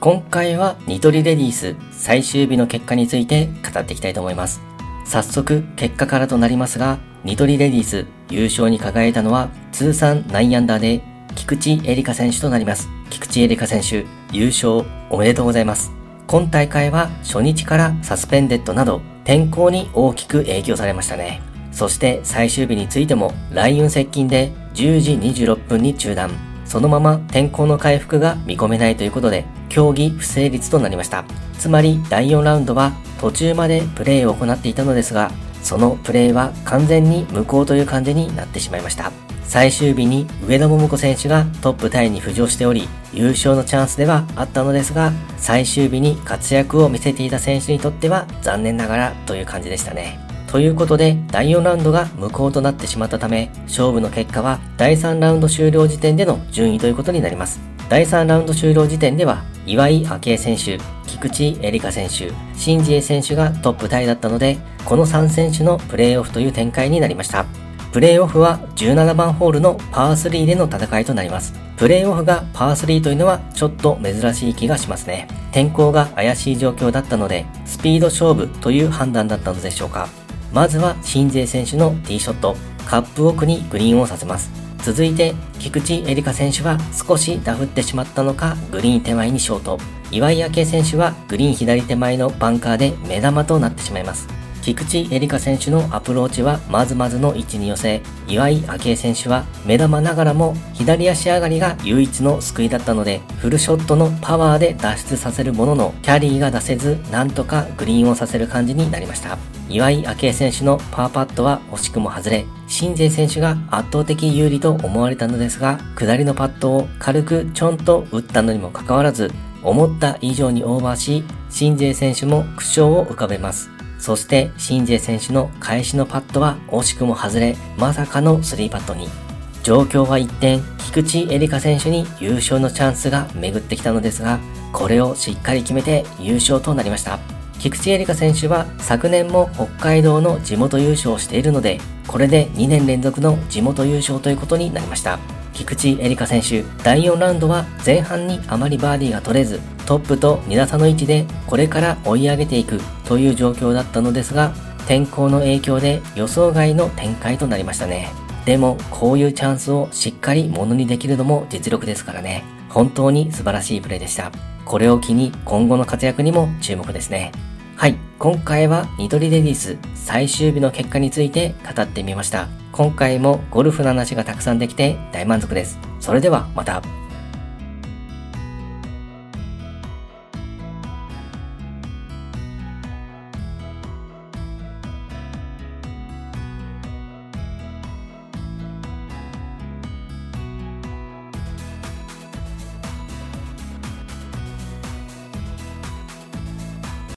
今回はニトリレディース最終日の結果について語っていきたいと思います。早速結果からとなりますが、ニトリレディース優勝に輝いたのは通算9アンダーで菊池エリカ選手となります。菊池エリカ選手優勝おめでとうございます。今大会は初日からサスペンデッドなど天候に大きく影響されましたね。そして最終日についても雷雲接近で10時26分に中断。そのまま天候の回復が見込めないということで競技不成立となりました。つまり第4ラウンドは途中までプレーを行っていたのですが、そのプレーは完全に無効という感じになってしまいました。最終日に上田桃子選手がトップタイに浮上しており、優勝のチャンスではあったのですが、最終日に活躍を見せていた選手にとっては残念ながらという感じでしたね。ということで、第4ラウンドが無効となってしまったため、勝負の結果は第3ラウンド終了時点での順位ということになります。第3ラウンド終了時点では、岩井明恵選手、菊池絵里香選手、新次恵選手がトップタイだったので、この3選手のプレーオフという展開になりました。プレーオフは17番ホールのパー3での戦いとなります。プレーオフがパー3というのはちょっと珍しい気がしますね。天候が怪しい状況だったので、スピード勝負という判断だったのでしょうか。まずは新勢選手のティーショット、カップ奥にグリーンをさせます。続いて、菊池絵里香選手は少しダフってしまったのか、グリーン手前にショート。岩井明恵選手はグリーン左手前のバンカーで目玉となってしまいます。菊池エリカ選手のアプローチはまずまずの位置に寄せ、岩井明恵選手は目玉ながらも左足上がりが唯一の救いだったので、フルショットのパワーで脱出させるものの、キャリーが出せず、なんとかグリーンをさせる感じになりました。岩井明恵選手のパーパットは惜しくも外れ、新勢選手が圧倒的有利と思われたのですが、下りのパットを軽くちょんと打ったのにもかかわらず、思った以上にオーバーし、新勢選手も苦笑を浮かべます。そして、シンジェ選手の返しのパットは惜しくも外れ、まさかの3パットに。状況は一転、菊池エリカ選手に優勝のチャンスが巡ってきたのですが、これをしっかり決めて優勝となりました。菊池エリカ選手は昨年も北海道の地元優勝をしているので、これで2年連続の地元優勝ということになりました。菊池エリカ選手、第4ラウンドは前半にあまりバーディーが取れず、トップと2打差の位置でこれから追い上げていくという状況だったのですが、天候の影響で予想外の展開となりましたね。でも、こういうチャンスをしっかりものにできるのも実力ですからね。本当に素晴らしいプレーでした。これを機に今後の活躍にも注目ですね。はい。今回はニトリレディス最終日の結果について語ってみました。今回もゴルフの話がたくさんできて大満足です。それではまた。